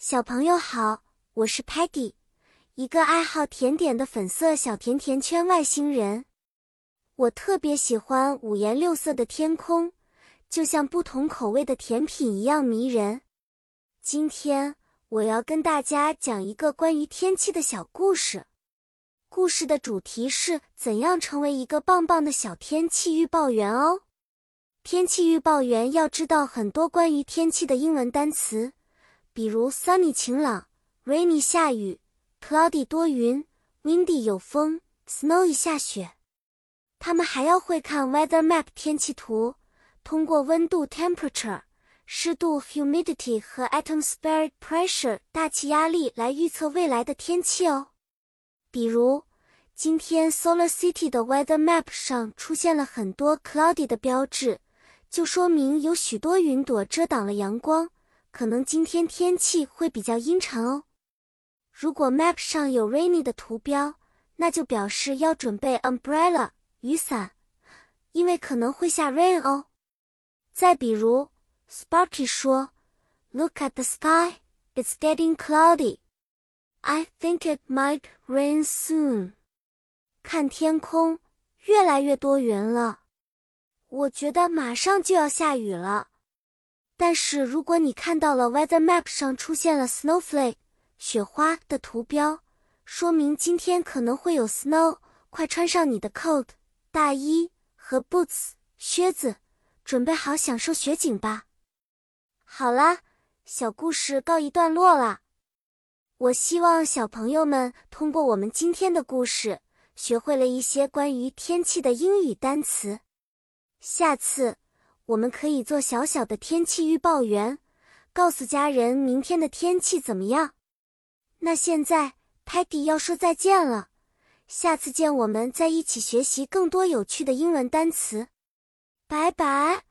小朋友好，我是 Patty，一个爱好甜点的粉色小甜甜圈外星人。我特别喜欢五颜六色的天空，就像不同口味的甜品一样迷人。今天我要跟大家讲一个关于天气的小故事。故事的主题是怎样成为一个棒棒的小天气预报员哦。天气预报员要知道很多关于天气的英文单词。比如 sunny 晴朗，rainy 下雨，cloudy 多云，windy 有风，snowy 下雪。他们还要会看 weather map 天气图，通过温度 temperature、湿度 humidity 和 atmospheric pressure 大气压力来预测未来的天气哦。比如，今天 Solar City 的 weather map 上出现了很多 cloudy 的标志，就说明有许多云朵遮挡了阳光。可能今天天气会比较阴沉哦。如果 map 上有 rainy 的图标，那就表示要准备 umbrella 雨伞，因为可能会下 rain 哦。再比如，Sparky 说：“Look at the sky, it's getting cloudy. I think it might rain soon.” 看天空，越来越多云了，我觉得马上就要下雨了。但是如果你看到了 weather map 上出现了 snowflake 雪花的图标，说明今天可能会有 snow，快穿上你的 coat 大衣和 boots 靴子，准备好享受雪景吧。好啦，小故事告一段落啦。我希望小朋友们通过我们今天的故事，学会了一些关于天气的英语单词。下次。我们可以做小小的天气预报员，告诉家人明天的天气怎么样。那现在，Patty 要说再见了，下次见我们再一起学习更多有趣的英文单词，拜拜。